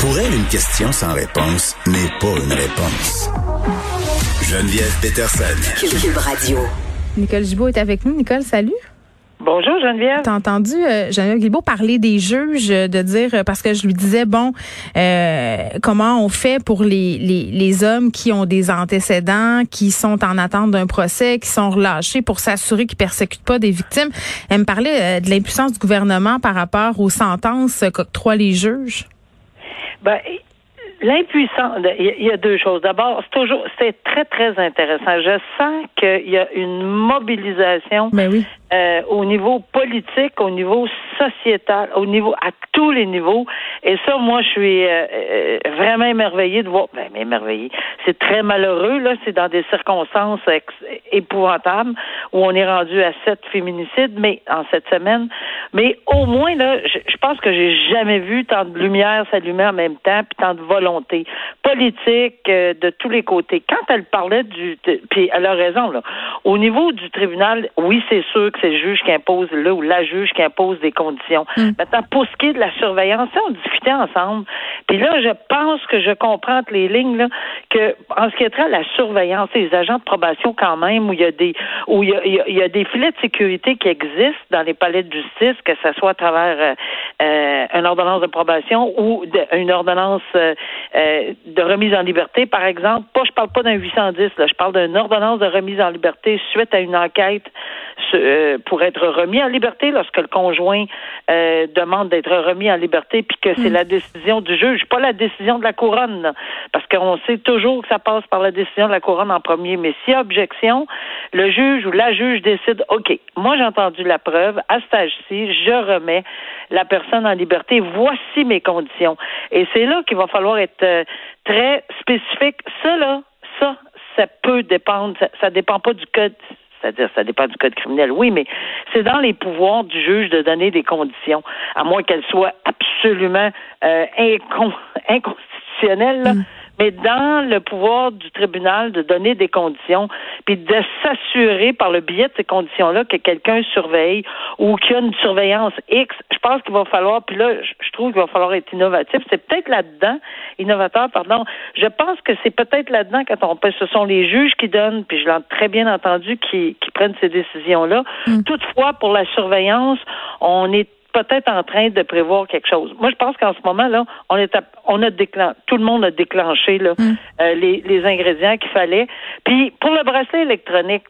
Pour elle, une question sans réponse n'est pas une réponse. Geneviève Peterson. Cube Radio. Nicole Gibault est avec nous. Nicole, salut. Bonjour Geneviève. T'as entendu euh, Geneviève Guilbeault parler des juges, euh, de dire euh, parce que je lui disais bon, euh, comment on fait pour les, les, les hommes qui ont des antécédents, qui sont en attente d'un procès, qui sont relâchés pour s'assurer qu'ils persécutent pas des victimes. Elle me parlait de l'impuissance du gouvernement par rapport aux sentences qu'octroient les juges. Ben, L'impuissance, il y a deux choses. D'abord, c'est toujours, c'est très très intéressant. Je sens qu'il y a une mobilisation Ben oui. euh, au niveau politique, au niveau sociétal, au niveau à tous les niveaux. Et ça, moi, je suis euh, euh, vraiment émerveillée de voir. Ben, émerveillée. C'est très malheureux là. C'est dans des circonstances épouvantables où on est rendu à sept féminicides, mais en cette semaine. Mais au moins là, je, je pense que j'ai jamais vu tant de lumière s'allumer en même temps, puis tant de volonté politique euh, de tous les côtés. Quand elle parlait du, de- puis elle a raison là. Au niveau du tribunal, oui, c'est sûr que c'est le juge qui impose là ou la juge qui impose des conditions. Maintenant, pour ce qui est de la surveillance, ça, on discutait ensemble. Puis là, je pense que je comprends entre les lignes là, que en ce qui est trait à la surveillance, les agents de probation quand même, où il y a des où il y a, il y a- il y a des filets de sécurité qui existent dans les palais de justice, que ce soit à travers euh, euh, une ordonnance de probation ou une ordonnance euh, euh, de remise en liberté, par exemple. Pas, je parle pas d'un 810, là, je parle d'une ordonnance de remise en liberté suite à une enquête pour être remis en liberté lorsque le conjoint euh, demande d'être remis en liberté, puis que c'est la décision du juge, pas la décision de la couronne, là. parce qu'on sait toujours que ça passe par la décision de la couronne en premier. Mais s'il y a objection, le juge ou la juge décide, OK, moi j'ai entendu la preuve, à ce âge-ci, je remets la personne en liberté, voici mes conditions. Et c'est là qu'il va falloir être euh, très spécifique. Ça, là, ça, ça peut dépendre, ça, ça dépend pas du code c'est-à-dire ça dépend du code criminel, oui, mais c'est dans les pouvoirs du juge de donner des conditions, à moins qu'elles soient absolument euh, incon- inconstitutionnelles, là. Mais dans le pouvoir du tribunal de donner des conditions, puis de s'assurer par le biais de ces conditions-là que quelqu'un surveille ou qu'il y a une surveillance X, je pense qu'il va falloir, puis là, je trouve qu'il va falloir être innovatif. C'est peut-être là-dedans, innovateur, pardon. Je pense que c'est peut-être là-dedans quand on peut, ce sont les juges qui donnent, puis je l'ai très bien entendu, qui, qui prennent ces décisions-là. Toutefois, pour la surveillance, on est peut-être en train de prévoir quelque chose. Moi, je pense qu'en ce moment là, on est à- on a déclen tout le monde a déclenché là, euh, les, les ingrédients qu'il fallait. Puis pour le bracelet électronique,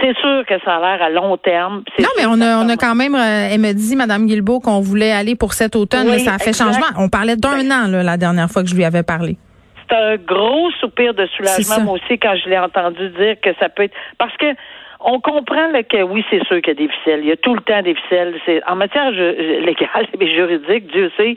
c'est sûr que ça a l'air à long terme. Non, mais on a, on a quand même, euh, elle me dit, Madame Guilbeault, qu'on voulait aller pour cet automne, Oui, mais ça a fait exact. changement. On parlait d'un Ben- an, là, la dernière fois que je lui avais parlé. c'est un gros soupir de soulagement, moi aussi, quand je l'ai entendu dire que ça peut être. Parce que on comprend là, que oui, c'est sûr qu'il y a des ficelles. Il y a tout le temps des ficelles. C'est en matière légale et juridique, Dieu sait.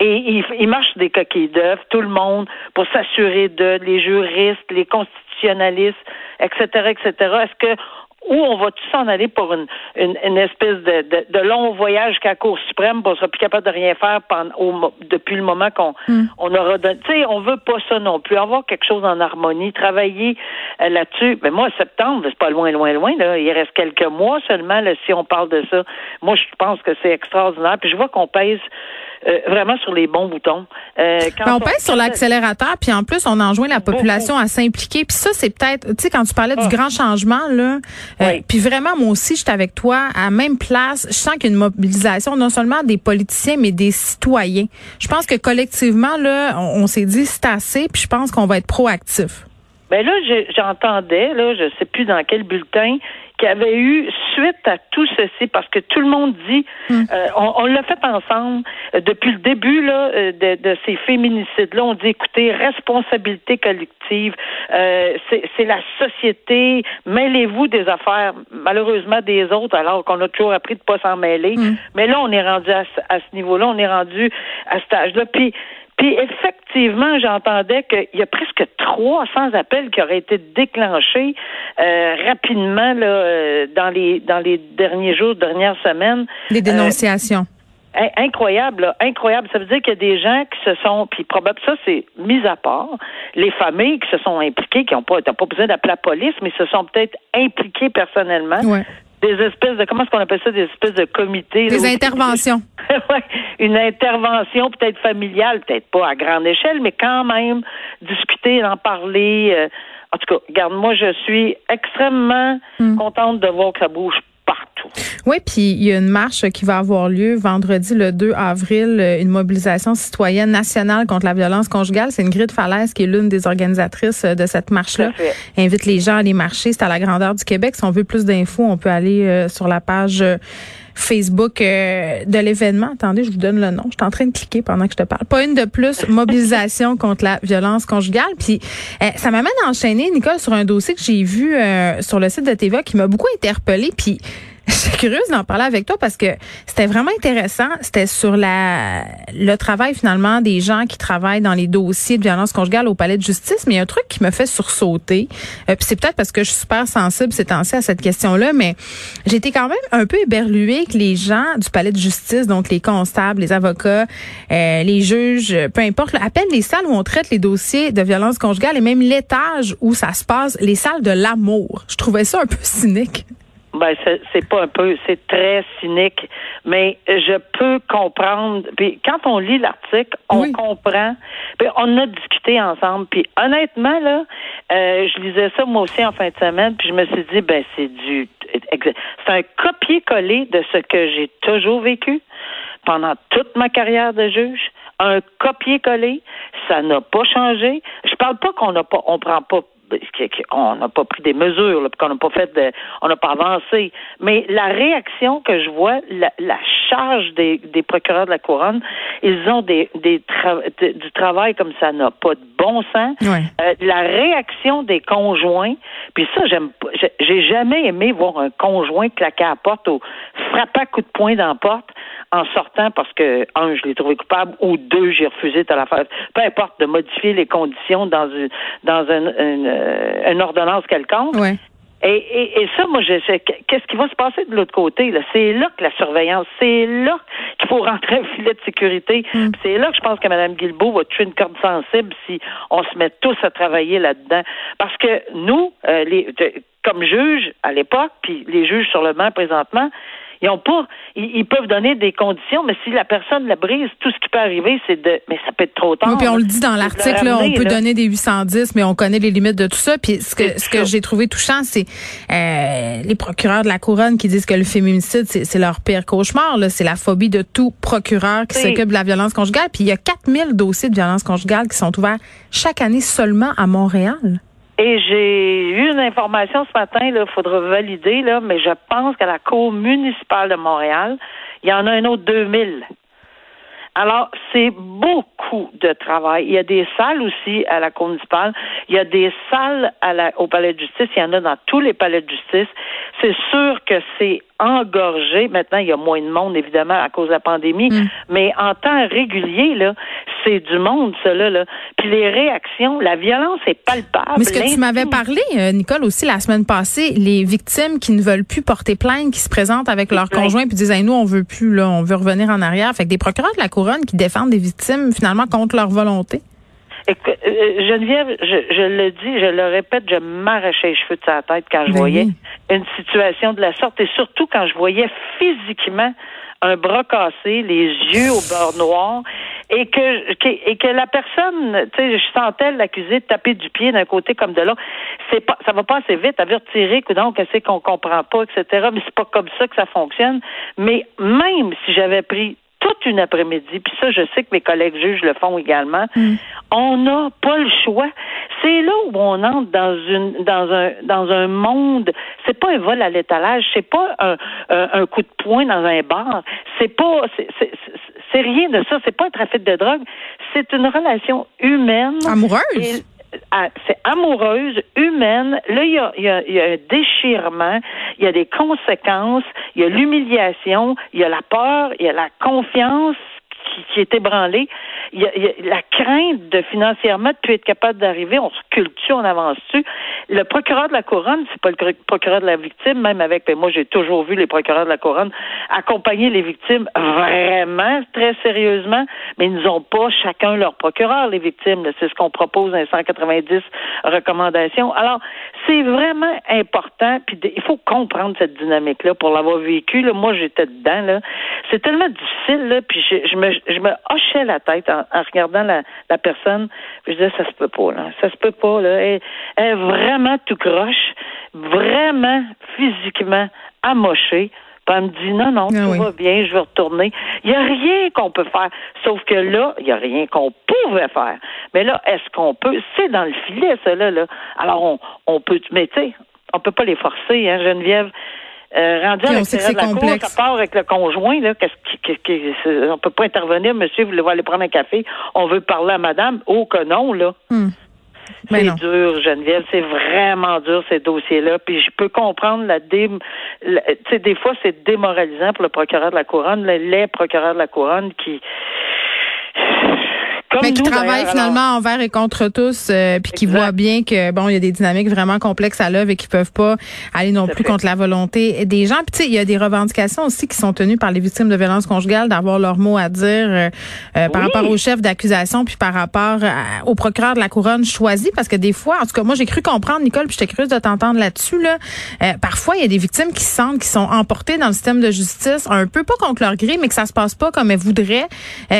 Et il, il marche des coquilles d'œufs, tout le monde, pour s'assurer de les juristes, les constitutionnalistes, etc., etc. Est-ce que où on va tous s'en aller pour une, une, une espèce de, de, de long voyage qu'à la Cour suprême, on sera plus capable de rien faire pendant, au depuis le moment qu'on on aura donné. Tu sais, on veut pas ça non plus. Avoir quelque chose en harmonie, travailler euh, là-dessus. Mais moi, septembre, c'est pas loin, loin, loin. Là. Il reste quelques mois seulement là, si on parle de ça. Moi, je pense que c'est extraordinaire. Puis je vois qu'on pèse euh, vraiment sur les bons boutons. Euh, quand Ben, on pèse sur l'accélérateur, puis en plus, on enjoint la Beaucoup. population à s'impliquer. Puis ça, c'est peut-être, tu sais, quand tu parlais Ah. du grand changement, là, euh, puis vraiment, moi aussi, j'étais avec toi, à même place. Je sens qu'il y a une mobilisation, non seulement des politiciens, mais des citoyens. Je pense que collectivement, là, on, on s'est dit, c'est assez, puis je pense qu'on va être proactif. Ben là, j'entendais, là, je sais plus dans quel bulletin, qu'il y avait eu suite à tout ceci, parce que tout le monde dit, euh, on, on l'a fait ensemble euh, depuis le début là euh, de, de ces féminicides-là. On dit, écoutez, responsabilité collective, euh, c'est la société. Mêlez-vous des affaires, malheureusement des autres, alors qu'on a toujours appris de pas s'en mêler. Mais là, on est rendu à, ce- à ce niveau-là, on est rendu à cet âge-là. Puis puis effectivement, j'entendais qu'il y a presque 300 appels qui auraient été déclenchés euh, rapidement là, euh, dans les dans les derniers jours, dernières semaines. Des Euh, dénonciations. In- Incroyable, là, incroyable. Ça veut dire qu'il y a des gens qui se sont, puis probable, ça c'est mis à part, les familles qui se sont impliquées, qui n'ont pas, pas besoin d'appeler la police, mais se sont peut-être impliquées personnellement. ouais. Des espèces de comment est-ce qu'on appelle ça des espèces de comités des interventions ouais, une intervention peut-être familiale peut-être pas à grande échelle mais quand même discuter en parler euh, en tout cas regarde moi je suis extrêmement hmm. contente de voir que ça bouge partout. Oui, puis il y a une marche qui va avoir lieu vendredi le 2 avril, une mobilisation citoyenne nationale contre la violence conjugale. C'est une grille de falaise qui est l'une des organisatrices de cette marche-là. Invite les gens à aller marcher. C'est à la grandeur du Québec. Si on veut plus d'infos, on peut aller euh, sur la page euh, Facebook euh, de l'événement. Attendez, je vous donne le nom. Je suis en train de cliquer pendant que je te parle. Pas une de plus, mobilisation contre la violence conjugale. Puis ça m'amène à enchaîner, Nicole, sur un dossier que j'ai vu sur le site de TVA qui m'a beaucoup interpellée. Puis curieuse d'en parler avec toi parce que c'était vraiment intéressant. C'était sur la le travail finalement des gens qui travaillent dans les dossiers de violence conjugale au palais de justice. Mais il y a un truc qui me fait sursauter. Euh, puis c'est peut-être parce que je suis super sensible ces temps-ci à cette question-là, mais été quand même un peu éberluée que les gens du palais de justice, donc les constables, les avocats, euh, les juges, peu importe, appellent les salles où on traite les dossiers de violence conjugale et même l'étage où ça se passe, les salles de l'amour. Je trouvais ça un peu cynique. Ben, c'est pas un peu, c'est très cynique, mais je peux comprendre. Puis quand on lit l'article, on comprend. Puis on a discuté ensemble. Puis honnêtement là, euh, je lisais ça moi aussi en fin de semaine, puis je me suis dit ben c'est du, c'est un copier-coller de ce que j'ai toujours vécu pendant toute ma carrière de juge. Un copier-coller, ça n'a pas changé. Je parle pas qu'on n'a pas, on prend pas on n'a pas pris des mesures, qu'on n'a pas fait de, on n'a pas avancé. Mais la réaction que je vois, la, charge des, procureurs de la couronne, ils ont des, des du travail comme ça n'a pas de bon sens. Euh, la réaction des conjoints, puis ça, j'aime, j'ai jamais aimé voir un conjoint claquer à la porte ou frapper à coup de poing dans la porte en sortant parce que, un, je l'ai trouvé coupable, ou deux, j'ai refusé de la faire. Peu importe, de modifier les conditions dans une, dans une, une, euh, ordonnance quelconque. Et, et, et, ça, moi, je sais, qu'est-ce qui va se passer de l'autre côté? Là? C'est là que la surveillance, c'est là qu'il faut rentrer un filet de sécurité. Mm. C'est là que je pense que Mme Guilbeault va tuer une corde sensible si on se met tous à travailler là-dedans. Parce que nous, euh, les, comme juges à l'époque, puis les juges sur le banc présentement, ils ont pas, ils, peuvent donner des conditions, mais si la personne la brise, tout ce qui peut arriver, c'est de, mais ça peut être trop tard. Oui, puis on le dit dans l'article, on peut donner des 810, mais on connaît les limites de tout ça. Puis ce que, ce que j'ai trouvé touchant, c'est euh, les procureurs de la couronne qui disent que le féminicide, c'est leur pire cauchemar. C'est la phobie de tout procureur qui s'occupe de la violence conjugale. Puis il y a 4000 dossiers de violence conjugale qui sont ouverts chaque année seulement à Montréal. Et j'ai eu une information ce matin, il faudra valider, là, mais je pense qu'à la Cour municipale de Montréal, il y en a un autre 2000. Alors, c'est beaucoup de travail. Il y a des salles aussi à la Cour municipale. Il y a des salles au Palais de justice. Il y en a dans tous les palais de justice. C'est sûr que c'est engorgé. Maintenant, il y a moins de monde, évidemment, à cause de la pandémie. Mm. Mais en temps régulier, là, c'est du monde, cela. Là. Puis les réactions, la violence est palpable. Mais ce que tu m'avais parlé, euh, Nicole, aussi la semaine passée, les victimes qui ne veulent plus porter plainte, qui se présentent avec leur conjoint puis disent nous, on veut plus, là, on veut revenir en arrière. Fait que des procureurs de la couronne qui défendent des victimes finalement contre leur volonté. Écoute, euh, Geneviève, je, je, le dis, je le répète, je m'arrachais les cheveux de sa tête quand je ben voyais une situation de la sorte et surtout quand je voyais physiquement un bras cassé, les yeux au beurre noir et que, et que la personne, tu sais, je sentais l'accusé de taper du pied d'un côté comme de l'autre. C'est pas, ça va pas assez vite. à retirer, donc, qu'est-ce qu'on comprend pas, etc. Mais c'est pas comme ça que ça fonctionne. Mais même si j'avais pris toute une après-midi, puis ça, je sais que mes collègues juges le font également. Mm. On n'a pas le choix. C'est là où on entre dans une dans un dans un monde. C'est pas un vol à l'étalage, c'est pas un, un, coup de poing dans un bar. C'est pas c'est rien de ça. C'est pas un trafic de drogue. C'est une relation humaine. Amoureuse. C'est amoureuse, humaine. Là, il y a, un déchirement, il y a des conséquences, il y a l'humiliation, il y a la peur, il y a la confiance qui, est ébranlée. La crainte de financièrement de plus être capable d'arriver, on se culture, on avance dessus. le procureur de la couronne, c'est pas le procureur de la victime, même avec, ben, moi j'ai toujours vu les procureurs de la couronne accompagner les victimes vraiment très sérieusement, mais ils n'ont pas chacun leur procureur, les victimes. C'est ce qu'on propose dans les 190 recommandations. Alors, c'est vraiment important, puis il faut comprendre cette dynamique-là pour l'avoir vécu. Moi, j'étais dedans. C'est tellement difficile, puis je, me, je me hochais la tête en, regardant la, la personne. Je disais, ça se peut pas, là. Ça se peut pas, là. Elle, est vraiment tout croche, vraiment physiquement amochée. Puis elle me dit non, non, ah tout va bien, je vais retourner. Il n'y a rien qu'on peut faire. Sauf que là, il n'y a rien qu'on pouvait faire. Mais là, est-ce qu'on peut? C'est dans le filet, ça, là. là. Alors, on, on peut, mais tu sais, on peut pas les forcer, hein, Geneviève. Euh, rendu à l'extérieur de la cour, ça part avec le conjoint, là, qu'est-ce qui, on peut pas intervenir, monsieur, vous voulez aller prendre un café, on veut parler à madame, oh que non, là. Hmm. C'est dur, Geneviève. C'est vraiment dur, ces dossiers-là. Puis je peux comprendre la dé... Tu sais, des fois, c'est démoralisant pour le procureur de la Couronne, les procureurs de la Couronne qui mais qui travaille finalement envers et contre tous, euh, puis qui voit bien que bon, il y a des dynamiques vraiment complexes à l'œuvre et qui peuvent pas aller non plus contre la volonté des gens. Puis tu sais, il y a des revendications aussi qui sont tenues par les victimes de violences conjugales d'avoir leur mot à dire euh, euh, par rapport au chef d'accusation puis par rapport au procureur de la couronne choisi, parce que des fois, en tout cas, moi j'ai cru comprendre, Nicole, puis j'étais curieuse de t'entendre là-dessus. Là, parfois, il y a des victimes qui se sentent, qui sont emportées dans le système de justice, un peu pas contre leur gré, mais que ça se passe pas comme elles voudraient,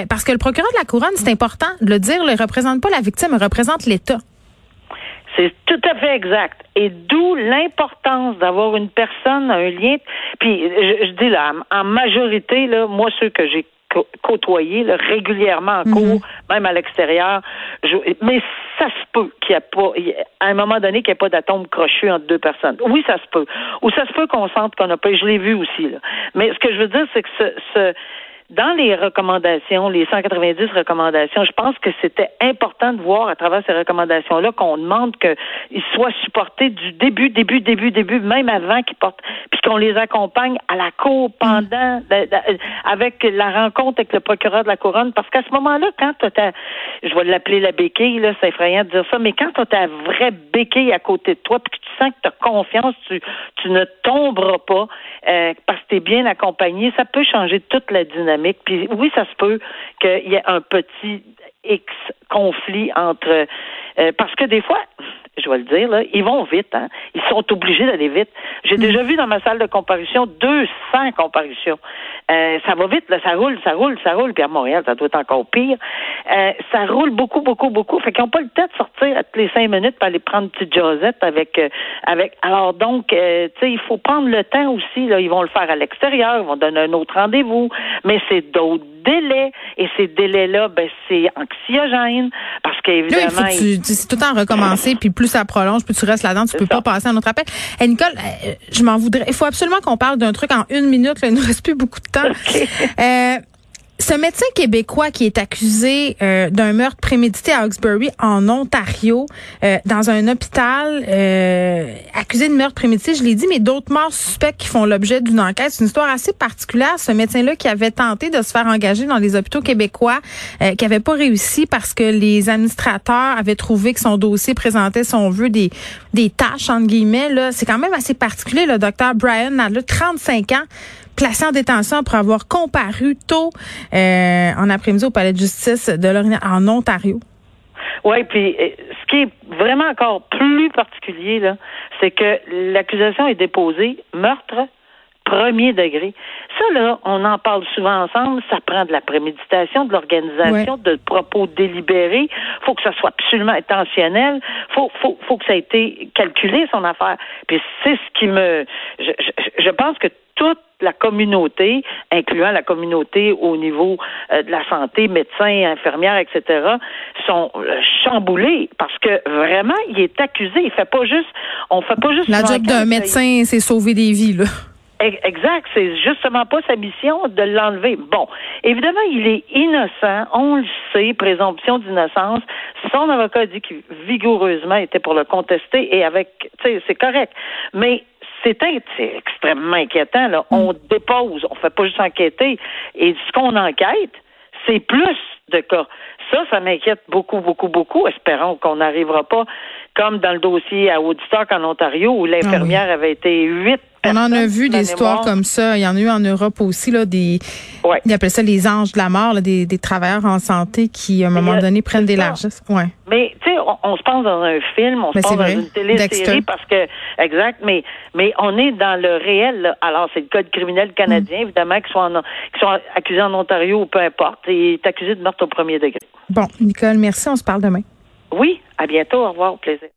parce que le procureur de la couronne, c'est important de le dire, ne représente pas la victime, il représente l'État. C'est tout à fait exact. Et d'où l'importance d'avoir une personne, un lien. Puis, je, dis là, en majorité, là, moi, ceux que j'ai côtoyés régulièrement en cours, mhm. même à l'extérieur. Mais ça se peut qu'il n'y a pas, à un moment donné, qu'il n'y ait pas d'atome crochu entre deux personnes. Oui, ça se peut. Ou ça se peut qu'on sente qu'on n'a pas. Je l'ai vu aussi. Là. Mais ce que je veux dire, c'est que ce, ce dans les recommandations, les 190 recommandations, je pense que c'était important de voir à travers ces recommandations-là qu'on demande qu'ils soient supportés du début, début, début, début, même avant qu'ils portent, puis qu'on les accompagne à la cour pendant, avec la rencontre avec le procureur de la couronne, parce qu'à ce moment-là, quand tu as, je vais l'appeler la béquille, là, c'est effrayant de dire ça, mais quand tu as ta vraie béquille à côté de toi, puis que tu sens que tu as confiance, tu, tu ne tomberas pas, euh, parce que tu es bien accompagné, ça peut changer toute la dynamique puis oui, ça se peut qu'il y ait un petit X conflit entre euh, parce que des fois, je vais le dire, là, ils vont vite, hein. Ils sont obligés d'aller vite. J'ai mm. déjà vu dans ma salle de comparution 200 comparutions. Euh, ça va vite, là, ça roule, ça roule, ça roule. Puis à Montréal, ça doit être encore pire. Euh, ça roule beaucoup, beaucoup, beaucoup. Fait qu'ils n'ont pas le temps de sortir à toutes les cinq minutes pour aller prendre une petite Josette avec, euh, avec. Alors donc, tu sais, il faut prendre le temps aussi. Là, ils vont le faire à l'extérieur, ils vont donner un autre rendez-vous, mais c'est d'autres délais. Et ces délais-là, ben c'est anxiogène parce qu'évidemment, c'est tout le temps recommencer, puis plus ça prolonge, plus tu restes là-dedans, tu peux pas passer à un autre appel. Hey, Nicole, je m'en voudrais. Il faut absolument qu'on parle d'un truc en une minute. Là, il ne reste plus beaucoup de temps. Euh, ce médecin québécois qui est accusé euh, d'un meurtre prémédité à Hawkesbury en Ontario, euh, dans un hôpital, euh, accusé de meurtre prémédité, je l'ai dit, mais d'autres morts suspects qui font l'objet d'une enquête. C'est une histoire assez particulière. Ce médecin-là qui avait tenté de se faire engager dans les hôpitaux québécois, qui avait pas réussi parce que les administrateurs avaient trouvé que son dossier présentait, son vœu, des, des tâches, entre guillemets. Là, c'est quand même assez particulier. Le docteur Brian Nadler, 35 ans, placé en détention pour avoir comparu tôt euh, en après-midi au palais de justice de l'Orient en Ontario. Oui, puis euh, ce qui est vraiment encore plus particulier, là, c'est que l'accusation est déposée meurtre premier degré. Ça, là, on en parle souvent ensemble, ça prend de la préméditation, de l'organisation, de propos délibérés. faut que ça soit absolument intentionnel. faut, faut, faut que ça ait été calculé, son affaire. Puis c'est ce qui me... Je, je, je pense que toute la communauté, incluant la communauté au niveau euh, de la santé, médecins, infirmières, etc., sont euh, chamboulés parce que vraiment, il est accusé. Il fait pas juste, on fait pas juste. La job d'un médecin, c'est sauver des vies, là. Exact, c'est justement pas sa mission de l'enlever. Bon, évidemment, il est innocent, on le sait, présomption d'innocence. Son avocat dit qu'il vigoureusement était pour le contester et avec, tu sais, c'est correct. Mais c'est extrêmement inquiétant. Là. On mm. dépose, on fait pas juste enquêter. Et ce qu'on enquête, c'est plus de cas. Ça, ça m'inquiète beaucoup, beaucoup, beaucoup. Espérons qu'on n'arrivera pas comme dans le dossier à Woodstock en Ontario où l'infirmière ah avait été huit on en a vu des histoires comme ça. Il y en a eu en Europe aussi, là, des, ouais. ils appellent ça les anges de la mort, des, des, travailleurs en santé qui, à un moment donné, prennent des largesses. Ouais. Mais, tu sais, on, se pense dans un film, on se pense dans une télésérie parce que, exact, mais, mais on est dans le réel, là. Alors, c'est le code criminel canadien, mm. évidemment, qui sont, qui sont accusés en Ontario ou peu importe, et est accusé de meurtre au premier degré. Bon, Nicole, merci. On se parle demain. Oui, à bientôt. Au revoir. Au plaisir.